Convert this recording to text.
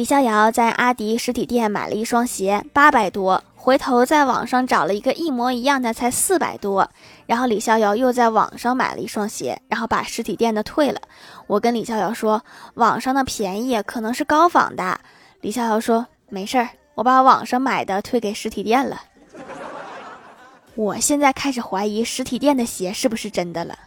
李逍遥在阿迪实体店买了一双鞋，八百多，回头在网上找了一个一模一样的，才四百多。然后李逍遥又在网上买了一双鞋，然后把实体店的退了。我跟李逍遥说，网上的便宜，可能是高仿的。李逍遥说，没事儿，我把网上买的退给实体店了。我现在开始怀疑实体店的鞋是不是真的了。